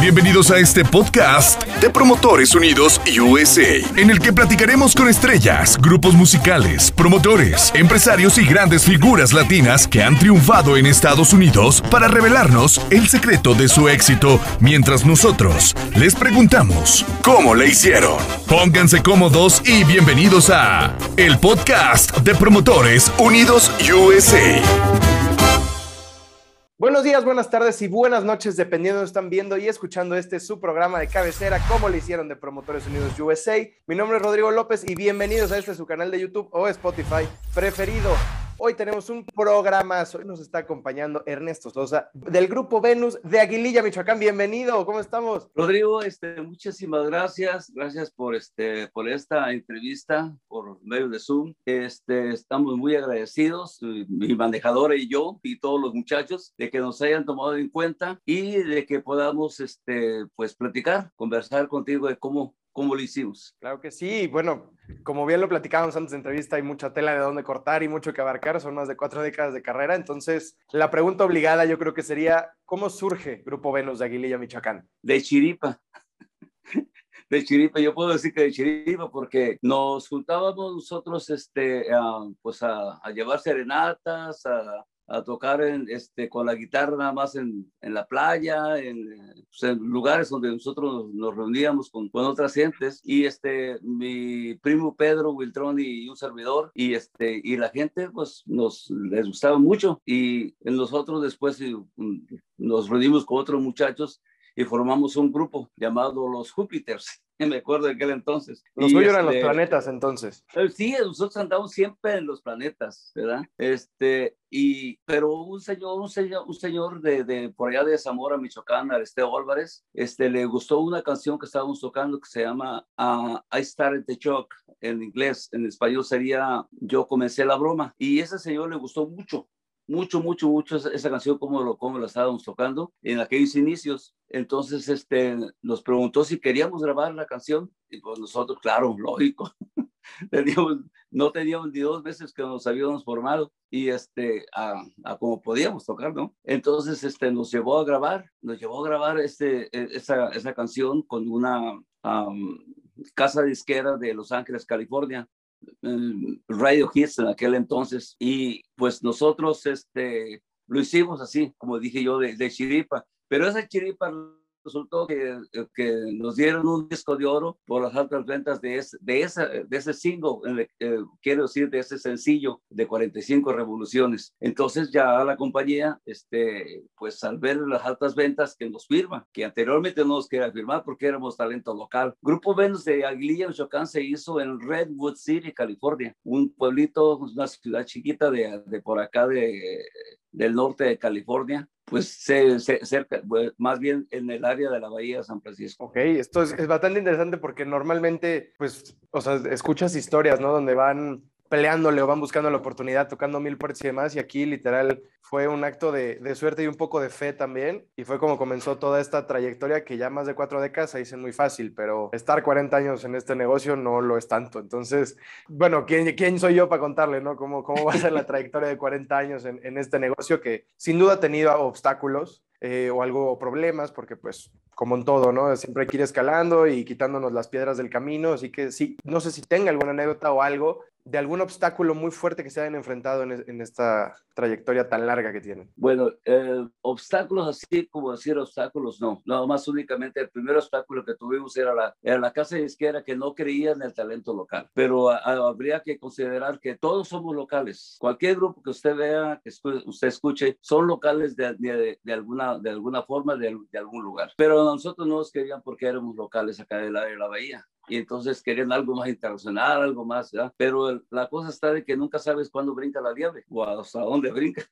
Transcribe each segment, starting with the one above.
Bienvenidos a este podcast de Promotores Unidos USA, en el que platicaremos con estrellas, grupos musicales, promotores, empresarios y grandes figuras latinas que han triunfado en Estados Unidos para revelarnos el secreto de su éxito, mientras nosotros les preguntamos cómo le hicieron. Pónganse cómodos y bienvenidos a el podcast de Promotores Unidos USA. Buenos días, buenas tardes y buenas noches, dependiendo de están viendo y escuchando este su programa de cabecera, como le hicieron de Promotores Unidos USA. Mi nombre es Rodrigo López y bienvenidos a este su canal de YouTube o Spotify preferido. Hoy tenemos un programa, hoy nos está acompañando Ernesto Sosa del grupo Venus de Aguililla, Michoacán. Bienvenido, ¿cómo estamos? Rodrigo, este, muchísimas gracias, gracias por, este, por esta entrevista por medio de Zoom. Este, estamos muy agradecidos, mi manejadora y yo y todos los muchachos, de que nos hayan tomado en cuenta y de que podamos este, pues, platicar, conversar contigo de cómo, cómo lo hicimos. Claro que sí. Bueno, como bien lo platicábamos antes de entrevista, hay mucha tela de dónde cortar y mucho que abarcar. Son más de cuatro décadas de carrera. Entonces, la pregunta obligada yo creo que sería, ¿cómo surge Grupo Venus de Aguililla, Michoacán? De chiripa. De chiripa, yo puedo decir que de chiripa porque nos juntábamos nosotros este, a, pues a, a llevar serenatas, a, a tocar en, este, con la guitarra nada más en, en la playa, en, pues, en, lugares donde nosotros nos reuníamos con, con, otras gentes. Y este, mi primo Pedro Wiltrón y un servidor, y, este, y la gente pues nos les gustaba mucho. Y nosotros después nos reunimos con otros muchachos y formamos un grupo llamado los Júpiters. Me acuerdo de aquel entonces. Los suyos eran los planetas entonces. Sí, nosotros andamos siempre en los planetas, ¿verdad? Este, y, pero un señor, un señor, un señor de, de por allá de Zamora, Michoacán, Aristeo Álvarez, este, le gustó una canción que estábamos tocando que se llama uh, I Started the Joke en inglés, en español sería Yo comencé la broma. Y ese señor le gustó mucho mucho, mucho, mucho esa, canción como lo, como la estábamos tocando en aquellos inicios. Entonces, este, nos preguntó si queríamos grabar la canción y pues nosotros, claro, lógico. teníamos, no teníamos ni dos veces que nos habíamos formado y este, a, como podíamos tocar, ¿no? Entonces, este, nos llevó a grabar, nos llevó a grabar este, esa, esa canción con una um, casa disquera de Los Ángeles, California Radio Hits en aquel entonces y pues nosotros este, lo hicimos así, como dije yo, de, de chiripa, pero esa chiripa resultó que, que, nos dieron un disco de oro por las altas ventas de ese, de esa, de ese single, eh, quiero decir, de ese sencillo de 45 revoluciones. Entonces ya la compañía, este, pues al ver las altas ventas que nos firma, que anteriormente no nos quería firmar porque éramos talento local. Grupo Venus de Aguililla, Michoacán se hizo en Redwood City, California, un pueblito, una ciudad chiquita de, de por acá de, del norte de California pues cerca, más bien en el área de la Bahía de San Francisco. Ok, esto es, es, bastante interesante porque normalmente, pues, o sea, escuchas historias, ¿no? Donde van peleándole o van buscando la oportunidad, tocando mil puertas y demás, y aquí literal fue un acto de, de, suerte y un poco de fe también, y fue como comenzó toda esta trayectoria que ya más de cuatro décadas se dicen muy fácil, pero estar 40 años en este negocio no lo es tanto. Entonces, bueno, ¿quién, quién soy yo para contarle, no? ¿Cómo, cómo va a ser la trayectoria de 40 años en, en este negocio que sin duda ha tenido obstáculos, eh, o algo problemas, porque pues como en todo, ¿no? Siempre hay que ir escalando y quitándonos las piedras del camino, así que sí, no sé si tenga alguna anécdota o algo de algún obstáculo muy fuerte que se hayan enfrentado en, en esta trayectoria tan larga que tienen. Bueno, eh, obstáculos así como decir obstáculos, no, nada más únicamente el primer obstáculo que tuvimos era la, era la casa disquera que no creía en el talento local, pero a, a, habría que considerar que todos somos locales, cualquier grupo que usted vea, que usted escuche, son locales de, de, de alguna, de alguna forma, de, de algún lugar, pero nosotros no nos querían porque éramos locales acá de la, de la bahía y entonces querían algo más internacional, algo más, pero la cosa está de que nunca sabes cuándo brinca la liebre o hasta dónde brinca.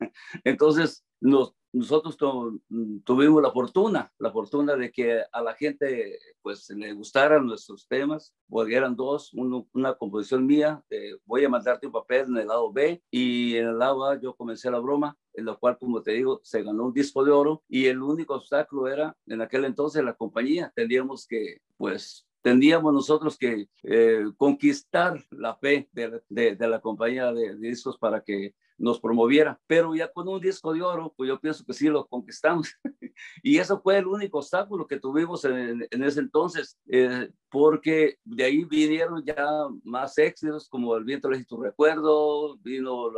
Entonces, nos, nosotros tu, tuvimos la fortuna, la fortuna de que a la gente pues le gustaran nuestros temas, porque dos, una composición mía, voy a mandarte un papel en el lado B y en el lado A yo comencé la broma, en la cual, como te digo, se ganó un disco de oro y el único obstáculo era en aquel entonces la compañía, tendríamos que pues tendríamos nosotros que eh, conquistar la fe de, de, la compañía de, de, discos para que nos promoviera. Pero ya con un disco de oro, pues yo pienso que sí lo conquistamos. y eso fue el único obstáculo que tuvimos en, ese entonces, eh, porque de ahí vinieron ya más éxitos como El viento le tu recuerdo, vino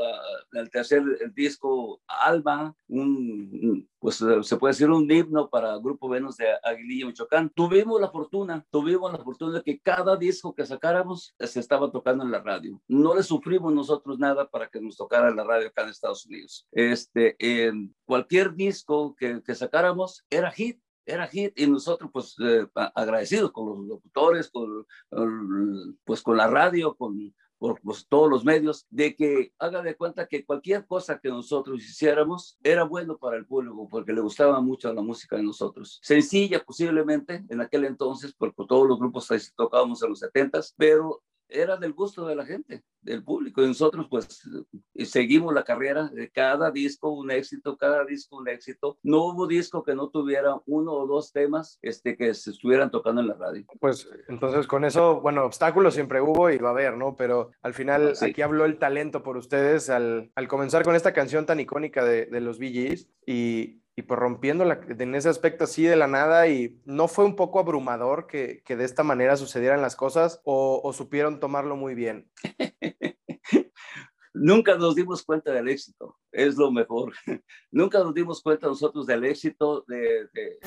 el tercer disco Alma, un, pues se puede decir un himno para Grupo Venus de Aguililla, Michoacán. Tuvimos la fortuna, tuvimos la fortuna de que cada disco que sacáramos se estaba tocando en la radio. No le sufrimos nosotros nada para que nos tocara en la radio acá en Estados Unidos. Este, en cualquier disco que, sacáramos era hit era hit y nosotros pues eh, agradecidos con los locutores, con, pues con la radio, con por pues, todos los medios, de que haga de cuenta que cualquier cosa que nosotros hiciéramos era bueno para el público porque le gustaba mucho la música de nosotros. Sencilla posiblemente en aquel entonces, porque todos los grupos tocábamos en los 70 pero era del gusto de la gente, del público. Y nosotros pues seguimos la carrera de cada disco un éxito, cada disco un éxito. No hubo disco que no tuviera uno o dos temas este, que se estuvieran tocando en la radio. Pues entonces con eso, bueno, obstáculos siempre hubo y va a haber, ¿no? Pero al final aquí habló el talento por ustedes al, al comenzar con esta canción tan icónica de, de los Bee y y pues rompiendo en ese aspecto así de la nada y no fue un poco abrumador que, que de esta manera sucedieran las cosas o, supieron tomarlo muy bien. Nunca nos dimos cuenta del éxito, es lo mejor. Nunca nos dimos cuenta nosotros del éxito de... de...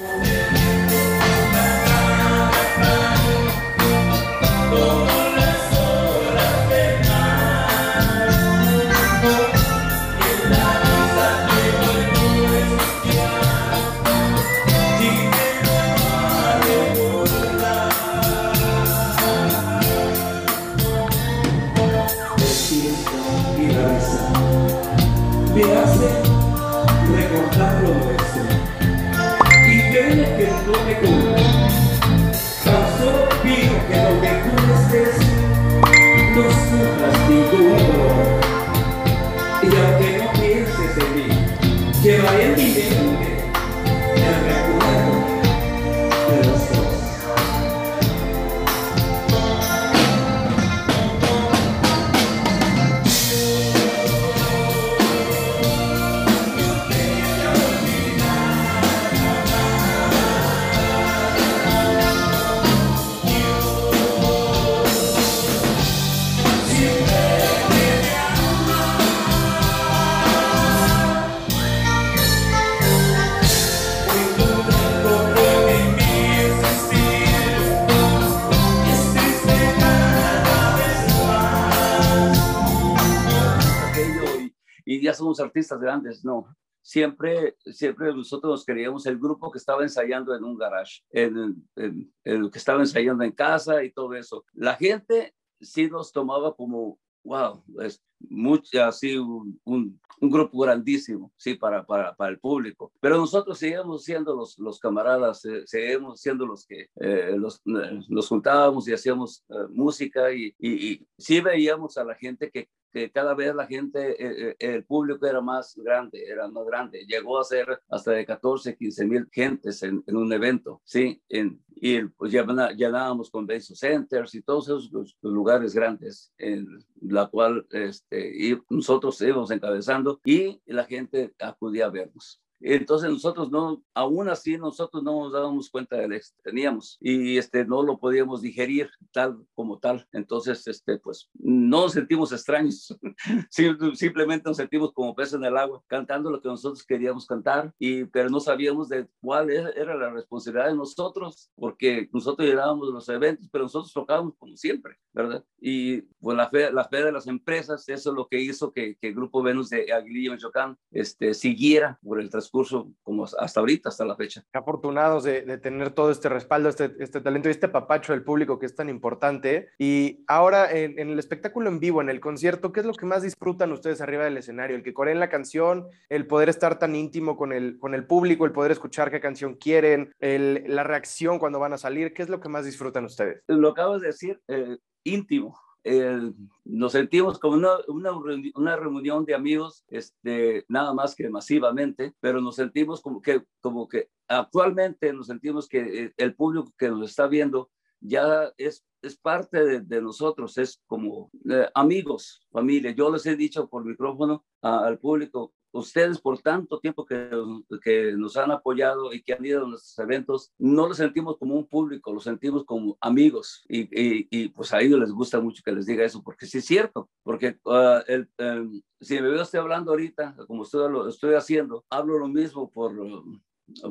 artistas grandes, no. Siempre, siempre nosotros nos queríamos el grupo que estaba ensayando en un garage, en, el que estaba ensayando en casa y todo eso. La gente sí nos tomaba como, wow, es mucho, así un, un, grupo grandísimo, sí, para, para, para, el público. Pero nosotros seguimos siendo los, los camaradas, eh, seguimos siendo los que eh, los, nos juntábamos y hacíamos eh, música y, y, sí veíamos a la gente que que cada vez la gente, eh, eh, el público era más grande, era más grande. Llegó a ser hasta de 14, 15 mil gentes en, un evento, ¿sí? En, y pues llenábamos convention centers y todos esos lugares grandes en la cual este, y nosotros íbamos encabezando y la gente acudía a vernos. Entonces nosotros no, aún así nosotros no nos dábamos cuenta del éxito que teníamos y este, no lo podíamos digerir tal como tal. Entonces, este, pues no nos sentimos extraños, simplemente nos sentimos como peces en el agua, cantando lo que nosotros queríamos cantar, y, pero no sabíamos de cuál era la responsabilidad de nosotros, porque nosotros llegábamos a los eventos, pero nosotros tocábamos como siempre, ¿verdad? Y pues la fe, la fe de las empresas, eso es lo que hizo que, que el Grupo Venus de Aguililla, Michoacán, este, siguiera por el transcurso curso como hasta ahorita, hasta la fecha. Afortunados de, de tener todo este respaldo, este, este, talento y este papacho del público que es tan importante. Y ahora en, en, el espectáculo en vivo, en el concierto, ¿qué es lo que más disfrutan ustedes arriba del escenario? El que coreen la canción, el poder estar tan íntimo con el, con el público, el poder escuchar qué canción quieren, el, la reacción cuando van a salir, ¿qué es lo que más disfrutan ustedes? Lo acabas de decir, eh, íntimo eh, nos sentimos como una, una, una, reunión de amigos, este, nada más que masivamente, pero nos sentimos como que, como que actualmente nos sentimos que eh, el público que nos está viendo ya es es parte de, nosotros, es como eh, amigos, familia. Yo les he dicho por micrófono al público, ustedes por tanto tiempo que, que nos han apoyado y que han ido a nuestros eventos, no lo sentimos como un público, lo sentimos como amigos y, y, pues a ellos les gusta mucho que les diga eso, porque sí es cierto, porque uh, el, em, si me veo estoy hablando ahorita, como estoy, lo estoy haciendo, hablo lo mismo por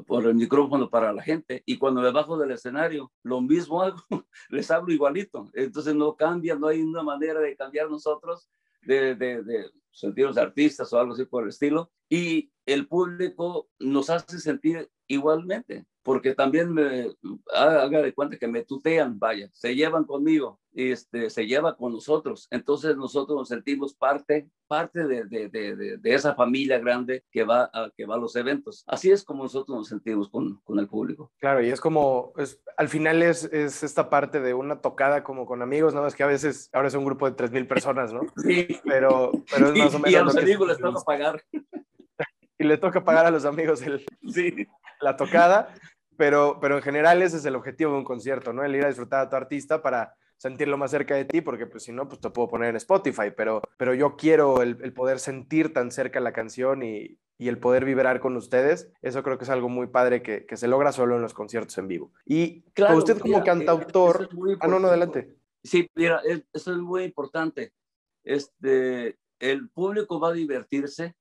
por el micrófono para la gente y cuando me bajo del escenario, lo mismo hago, les hablo igualito. Entonces no cambia, no hay una manera de cambiar nosotros, de, de, de sentirnos artistas o algo así por el estilo. Y el público nos hace sentir igualmente, porque también me haga de cuenta que me tutean, vaya, se llevan conmigo, este, se lleva con nosotros, entonces nosotros nos sentimos parte, parte de, de, de, de esa familia grande que va, a, que va a los eventos. Así es como nosotros nos sentimos con, con el público. Claro, y es como, es, al final es, es, esta parte de una tocada como con amigos, nada más que a veces, ahora es un grupo de 3.000 personas, ¿no? Sí. Pero, pero es más o menos... Y a los amigos les toca pagar. Y le toca pagar a los amigos el, sí. La tocada, pero, pero en general ese es el objetivo de un concierto, ¿no? El ir a disfrutar a tu artista para sentirlo más cerca de ti, porque pues si no, pues te puedo poner en Spotify, pero, pero yo quiero el, el poder sentir tan cerca la canción y, y, el poder vibrar con ustedes, eso creo que es algo muy padre que, que se logra solo en los conciertos en vivo. Y claro, usted como mira, cantautor... es ah, no, no, adelante. Sí, mira, eso es muy importante. Este, el público va a divertirse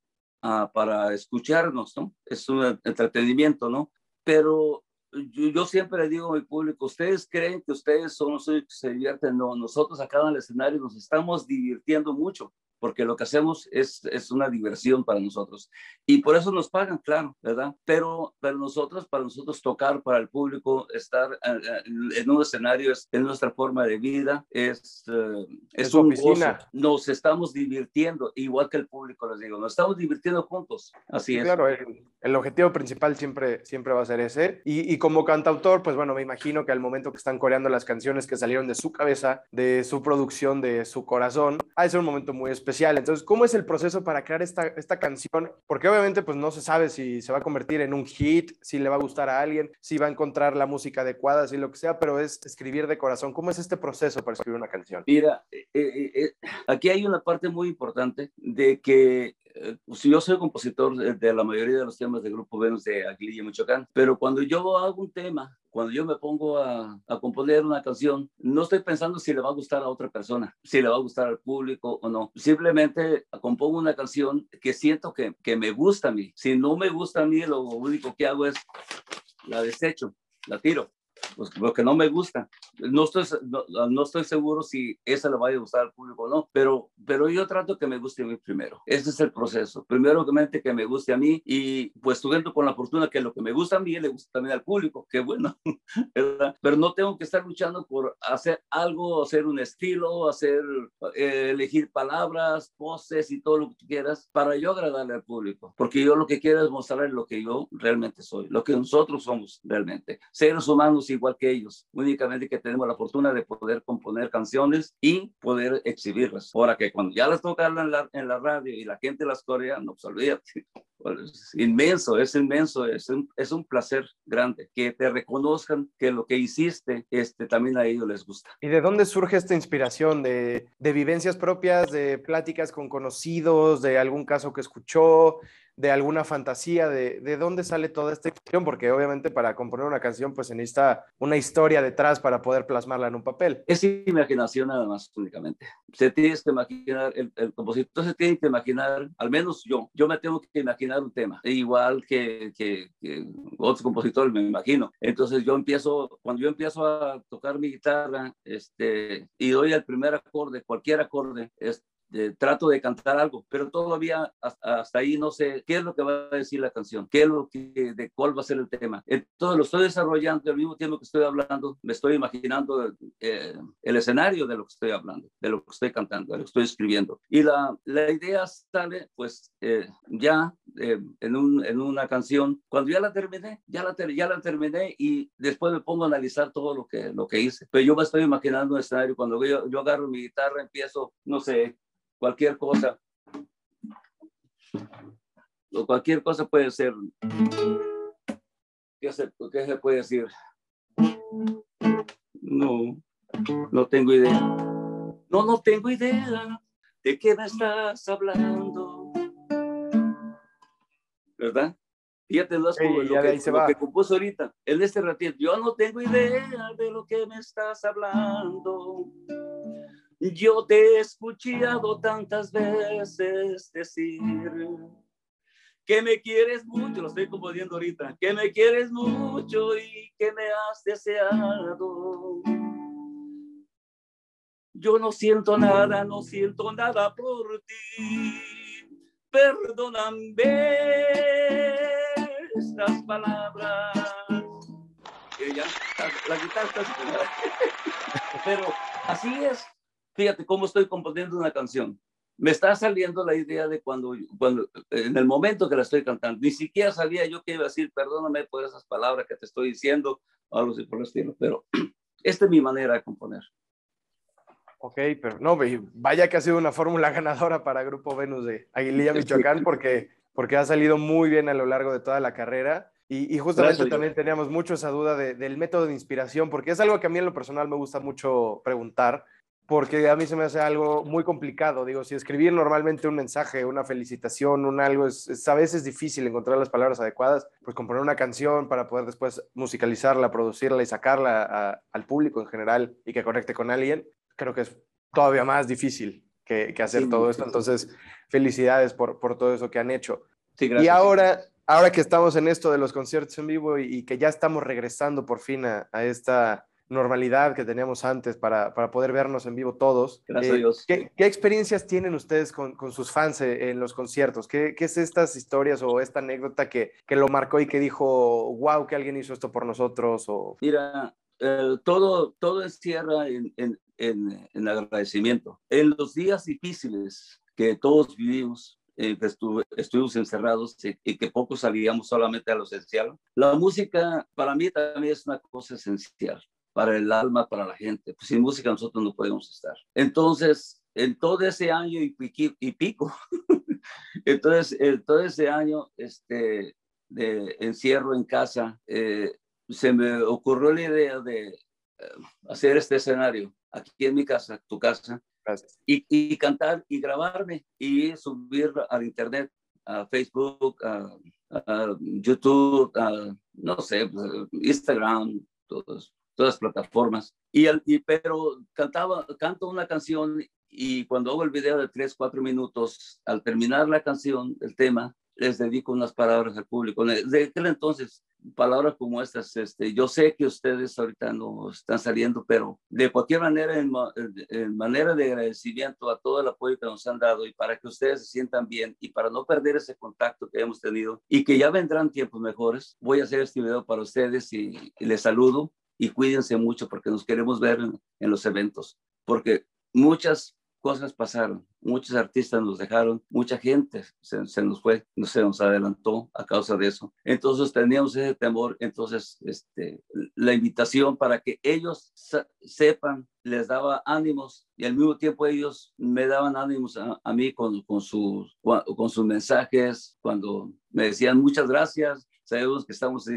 uh, para escucharnos, ¿no? Es un entretenimiento, ¿no? Pero yo, yo, siempre le digo a mi público, ustedes creen que ustedes son los que se divierten, no, nosotros acá en el escenario nos estamos divirtiendo mucho porque lo que hacemos es, es una diversión para nosotros. Y por eso nos pagan, claro, ¿verdad? Pero para nosotros, para nosotros tocar para el público, estar en un escenario es, es nuestra forma de vida, es, uh, es, es un oficina. Gozo. Nos estamos divirtiendo, igual que el público, les digo, nos estamos divirtiendo juntos. Así es. Claro, el, el objetivo principal siempre, siempre va a ser ese. Y, y, como cantautor, pues bueno, me imagino que al momento que están coreando las canciones que salieron de su cabeza, de su producción, de su corazón, ha de ser un momento muy especial especial. Entonces, ¿cómo es el proceso para crear esta, esta canción? Porque obviamente pues no se sabe si se va a convertir en un hit, si le va a gustar a alguien, si va a encontrar la música adecuada, si lo que sea, pero es escribir de corazón. ¿Cómo es este proceso para escribir una canción? Mira, eh, eh, eh, aquí hay una parte muy importante de que pues yo soy compositor de la mayoría de los temas del Grupo Venus de Aguililla, Michoacán, pero cuando yo hago un tema, cuando yo me pongo a, a, componer una canción, no estoy pensando si le va a gustar a otra persona, si le va a gustar al público o no. Simplemente compongo una canción que siento que, que me gusta a mí. Si no me gusta a mí, lo único que hago es la desecho, la tiro pues, porque no me gusta. No estoy, no, no, estoy seguro si esa le va a gustar al público o no, pero, pero yo trato que me guste a mí primero. Ese es el proceso. Primero, obviamente, que me guste a mí y pues tuviendo con la fortuna que lo que me gusta a mí le gusta también al público. Qué bueno, ¿verdad? Pero no tengo que estar luchando por hacer algo, hacer un estilo, hacer, eh, elegir palabras, poses y todo lo que tú quieras para yo agradarle al público. Porque yo lo que quiero es mostrarle lo que yo realmente soy, lo que nosotros somos realmente. Seres humanos igual que ellos, únicamente que tenemos la fortuna de poder componer canciones y poder exhibirlas. Ahora que cuando ya las tocan en la, en la radio y la gente las corea, no, pues olvídate. Es inmenso, es inmenso, es un, es un placer grande que te reconozcan que lo que hiciste este, también a ellos les gusta. ¿Y de dónde surge esta inspiración? ¿De, de vivencias propias, de pláticas con conocidos, de algún caso que escuchó? De alguna fantasía, de, de, dónde sale toda esta cuestión, porque obviamente para componer una canción pues se necesita una historia detrás para poder plasmarla en un papel. Es imaginación nada más únicamente. Se tiene que imaginar, el, compositor se tiene que imaginar, al menos yo, yo me tengo que imaginar un tema, igual que, que, que otros compositores me imagino. Entonces yo empiezo, cuando yo empiezo a tocar mi guitarra este, y doy el primer acorde, cualquier acorde, es, trato de cantar algo, pero todavía hasta, hasta, ahí no sé qué es lo que va a decir la canción, qué es lo que, de cuál va a ser el tema. Entonces lo estoy desarrollando al mismo tiempo que estoy hablando, me estoy imaginando eh, el escenario de lo que estoy hablando, de lo que estoy cantando, de lo que estoy escribiendo. Y la, la idea sale pues eh, ya eh, en, un, en, una canción, cuando ya la terminé, ya la, ter ya la terminé y después me pongo a analizar todo lo que, lo que hice. Pero yo me estoy imaginando un escenario, cuando yo, yo agarro mi guitarra, empiezo, no sé, cualquier cosa. O cualquier cosa puede ser. ¿Qué se, qué se puede decir? No. No tengo idea. No, no tengo idea de qué me estás hablando. ¿Verdad? Fíjate, lo, lo que compuso ahorita, en este ratito. Yo no tengo idea de lo que me estás hablando. Yo te he escuchado tantas veces decir que me quieres mucho, lo estoy componiendo ahorita, que me quieres mucho y que me has deseado. Yo no siento nada, no siento nada por ti. Perdóname estas palabras. ya, la guitarra está Pero así es. Fíjate cómo estoy componiendo una canción me está saliendo la idea de cuando, cuando, en el momento que la estoy cantando, ni siquiera sabía yo que iba a decir, perdóname por esas palabras que te estoy diciendo, o algo así por el estilo, pero esta es mi manera de componer. Ok, pero no, vaya que ha sido una fórmula ganadora para Grupo Venus de Aguililla, Michoacán, porque, porque ha salido muy bien a lo largo de toda la carrera. Y, justamente también teníamos mucho esa duda del método de inspiración, porque es algo que a mí en lo personal me gusta mucho preguntar porque a mí se me hace algo muy complicado. Digo, si escribir normalmente un mensaje, una felicitación, un algo, es, a veces difícil encontrar las palabras adecuadas, pues componer una canción para poder después musicalizarla, producirla y sacarla al público en general y que conecte con alguien, creo que es todavía más difícil que, hacer todo esto. Entonces, felicidades por, por todo eso que han hecho. y ahora, ahora que estamos en esto de los conciertos en vivo y, que ya estamos regresando por fin a esta normalidad que teníamos antes para, para poder vernos en vivo todos. Gracias a eh, Dios. ¿qué, ¿qué, experiencias tienen ustedes con, con sus fans eh, en los conciertos? ¿Qué, ¿Qué, es estas historias o esta anécdota que, que, lo marcó y que dijo, wow, que alguien hizo esto por nosotros? O... Mira, eh, todo, todo encierra en, en, en, en, agradecimiento. En los días difíciles que todos vivimos, que estuvimos encerrados y, y, que poco salíamos solamente a lo esencial. La música para mí también es una cosa esencial para el alma, para la gente. Pues sin música nosotros no podemos estar. Entonces, en todo ese año y, y pico, entonces, en todo ese año este, de encierro en casa, eh, se me ocurrió la idea de eh, hacer este escenario aquí en mi casa, tu casa, y, y, cantar y grabarme y subir al internet, a Facebook, a, a YouTube, a, no sé, pues, Instagram, todos todas las plataformas. Y, y, pero cantaba, canto una canción y cuando hago el video de 3, 4 minutos, al terminar la canción, el tema, les dedico unas palabras al público. De aquel entonces, palabras como estas, este, yo sé que ustedes ahorita no están saliendo, pero de cualquier manera, en, en, manera de agradecimiento a todo el apoyo que nos han dado y para que ustedes se sientan bien y para no perder ese contacto que hemos tenido y que ya vendrán tiempos mejores, voy a hacer este video para ustedes y, y les saludo y cuídense mucho porque nos queremos ver en, los eventos, porque muchas cosas pasaron, muchos artistas nos dejaron, mucha gente se, nos fue, se nos adelantó a causa de eso. Entonces teníamos ese temor, entonces este, la invitación para que ellos sepan, les daba ánimos y al mismo tiempo ellos me daban ánimos a, mí con, con, sus, con sus mensajes, cuando me decían muchas gracias, sabemos que estamos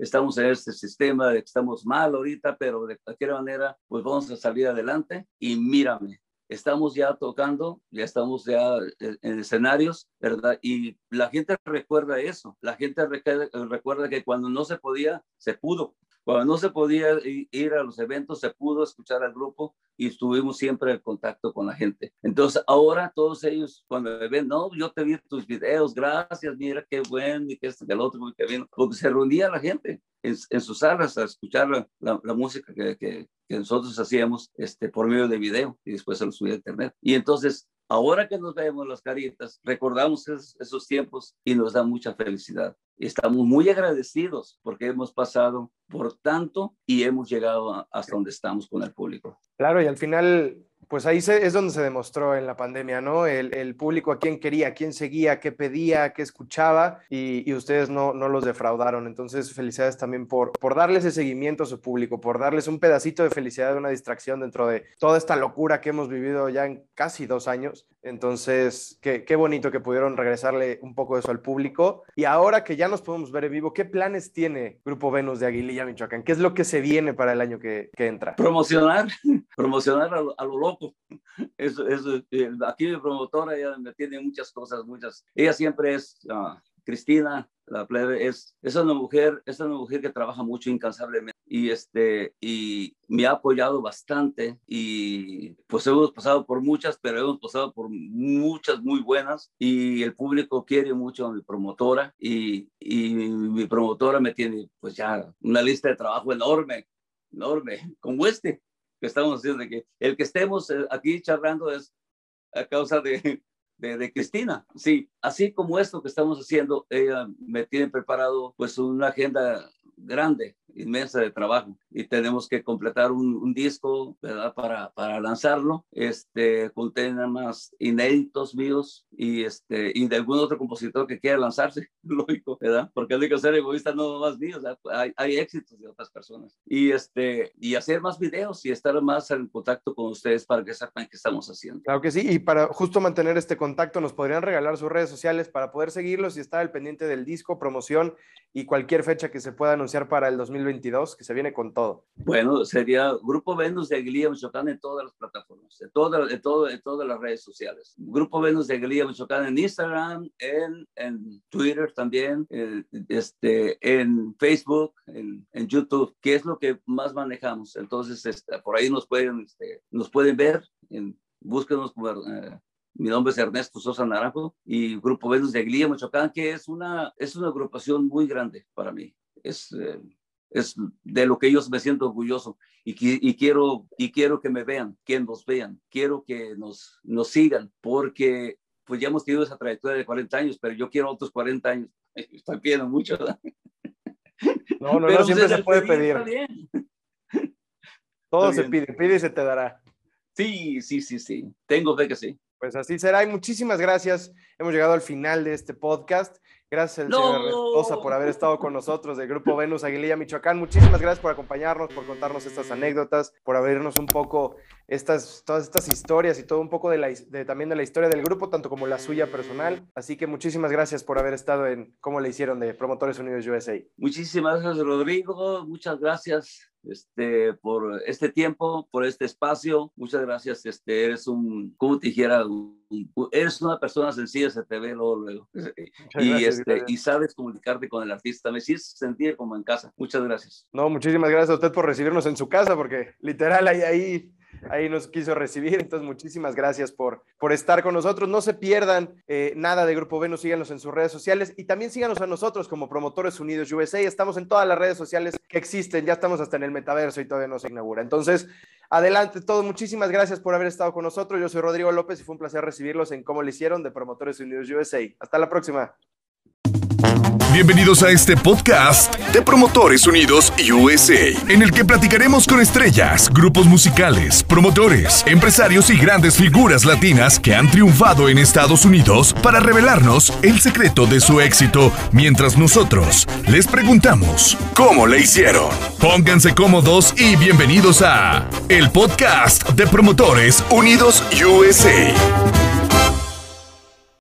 estamos en este sistema estamos mal ahorita, pero de cualquier manera, pues vamos a salir adelante y mírame. Estamos ya tocando, ya estamos ya en escenarios, ¿verdad? Y la gente recuerda eso. La gente recuerda que cuando no se podía, se pudo. Cuando no se podía ir a los eventos, se pudo escuchar al grupo y estuvimos siempre en contacto con la gente. Entonces, ahora todos ellos, cuando me ven, no, yo te vi tus videos, gracias, mira qué bueno, y que esto, que el otro, que bien, porque se reunía la gente en, sus salas a escuchar la, música que, que, que, nosotros hacíamos este, por medio de video y después se lo subía a internet. Y entonces, ahora que nos vemos las caritas, recordamos esos, tiempos y nos da mucha felicidad. Estamos muy agradecidos porque hemos pasado por tanto y hemos llegado hasta donde estamos con el público. Claro, y al final, pues ahí es donde se demostró en la pandemia, ¿no? El, público a quién quería, quién seguía, qué pedía, qué escuchaba y, ustedes no, los defraudaron. Entonces, felicidades también por, por darles ese seguimiento a su público, por darles un pedacito de felicidad, una distracción dentro de toda esta locura que hemos vivido ya en casi dos años. Entonces, qué, bonito que pudieron regresarle un poco de eso al público. Y ahora que ya nos podemos ver en vivo, ¿qué planes tiene Grupo Venus de Aguililla, Michoacán? ¿Qué es lo que se viene para el año que, entra? Promocionar, promocionar a, a. Eso, eso, eh, aquí mi promotora ella me tiene muchas cosas, muchas. Ella siempre es... Uh, Cristina, la plebe, es, es una mujer, es una mujer que trabaja mucho incansablemente y, este, y me ha apoyado bastante y pues hemos pasado por muchas, pero hemos pasado por muchas muy buenas y el público quiere mucho a mi promotora y, y mi promotora me tiene pues ya una lista de trabajo enorme, enorme, como este que estamos haciendo, que el que estemos eh, aquí charlando es a causa de, de, Cristina. Sí, así como esto que estamos haciendo, ella me tiene preparado pues una agenda grande, inmensa de trabajo y tenemos que completar un, disco, ¿verdad? Para, para lanzarlo, este, con temas inéditos míos y, este, y de algún otro compositor que quiera lanzarse, lógico, ¿verdad? Porque hay que ser egoísta no más míos, hay, hay, éxitos de otras personas. Y, este, y hacer más videos y estar más en contacto con ustedes para que sepan qué estamos haciendo. Claro que sí, y para justo mantener este contacto, nos podrían regalar sus redes sociales para poder seguirlos y estar al pendiente del disco, promoción y cualquier fecha que se pueda anunciar para el 2022, que se viene con todo. Bueno, sería Grupo Venus de Aguililla, Michoacán en todas las plataformas, en, todas, en, todo, en todas las redes sociales. Grupo Venus de Aguililla, Michoacán en Instagram, en, en Twitter también, en, este, en Facebook, en, en, YouTube, que es lo que más manejamos. Entonces, este, por ahí nos pueden, este, nos pueden ver, en, búsquenos. Eh, mi nombre es Ernesto Sosa Naranjo y Grupo Venus de Aguililla, Michoacán, que es una, es una agrupación muy grande para mí. Es, eh, es de lo que yo me siento orgulloso y, y, quiero, y quiero que me vean, que nos vean, quiero que nos, nos sigan, porque pues ya hemos tenido esa trayectoria de 40 años, pero yo quiero otros 40 años. Estoy pidiendo mucho, ¿verdad? No, no, no siempre se puede pedir. Todo se pide, pide y se te dará. Sí, sí, sí, sí. Tengo fe que sí. Pues así será y muchísimas gracias. Hemos llegado al final de este podcast. Gracias al señor Restosa por haber estado con nosotros del Grupo Venus Aguililla Michoacán. Muchísimas gracias por acompañarnos, por contarnos estas anécdotas, por abrirnos un poco estas, todas estas historias y todo un poco de la, de, también de la historia del grupo, tanto como la suya personal. Así que muchísimas gracias por haber estado en cómo le hicieron de Promotores Unidos USA. Muchísimas gracias, Rodrigo. Muchas gracias este, por este tiempo, por este espacio. Muchas gracias. Este, eres un, como te dijera, eres una persona sencilla, se te ve luego, luego. Y, este, y sabes comunicarte con el artista. Me hiciste sentir como en casa. Muchas gracias. No, muchísimas gracias a usted por recibirnos en su casa, porque literal ahí, ahí ahí nos quiso recibir. Entonces, muchísimas gracias por, por estar con nosotros. No se pierdan eh, nada de Grupo Venus, síganos en sus redes sociales y también síganos a nosotros como Promotores Unidos USA. Estamos en todas las redes sociales que existen, ya estamos hasta en el metaverso y todavía no se inaugura. Entonces, adelante todo. Muchísimas gracias por haber estado con nosotros. Yo soy Rodrigo López y fue un placer recibirlos en Cómo le hicieron de Promotores Unidos USA. Hasta la próxima. Bienvenidos a este podcast de Promotores Unidos USA, en el que platicaremos con estrellas, grupos musicales, promotores, empresarios y grandes figuras latinas que han triunfado en Estados Unidos para revelarnos el secreto de su éxito, mientras nosotros les preguntamos cómo le hicieron. Pónganse cómodos y bienvenidos a el podcast de Promotores Unidos USA.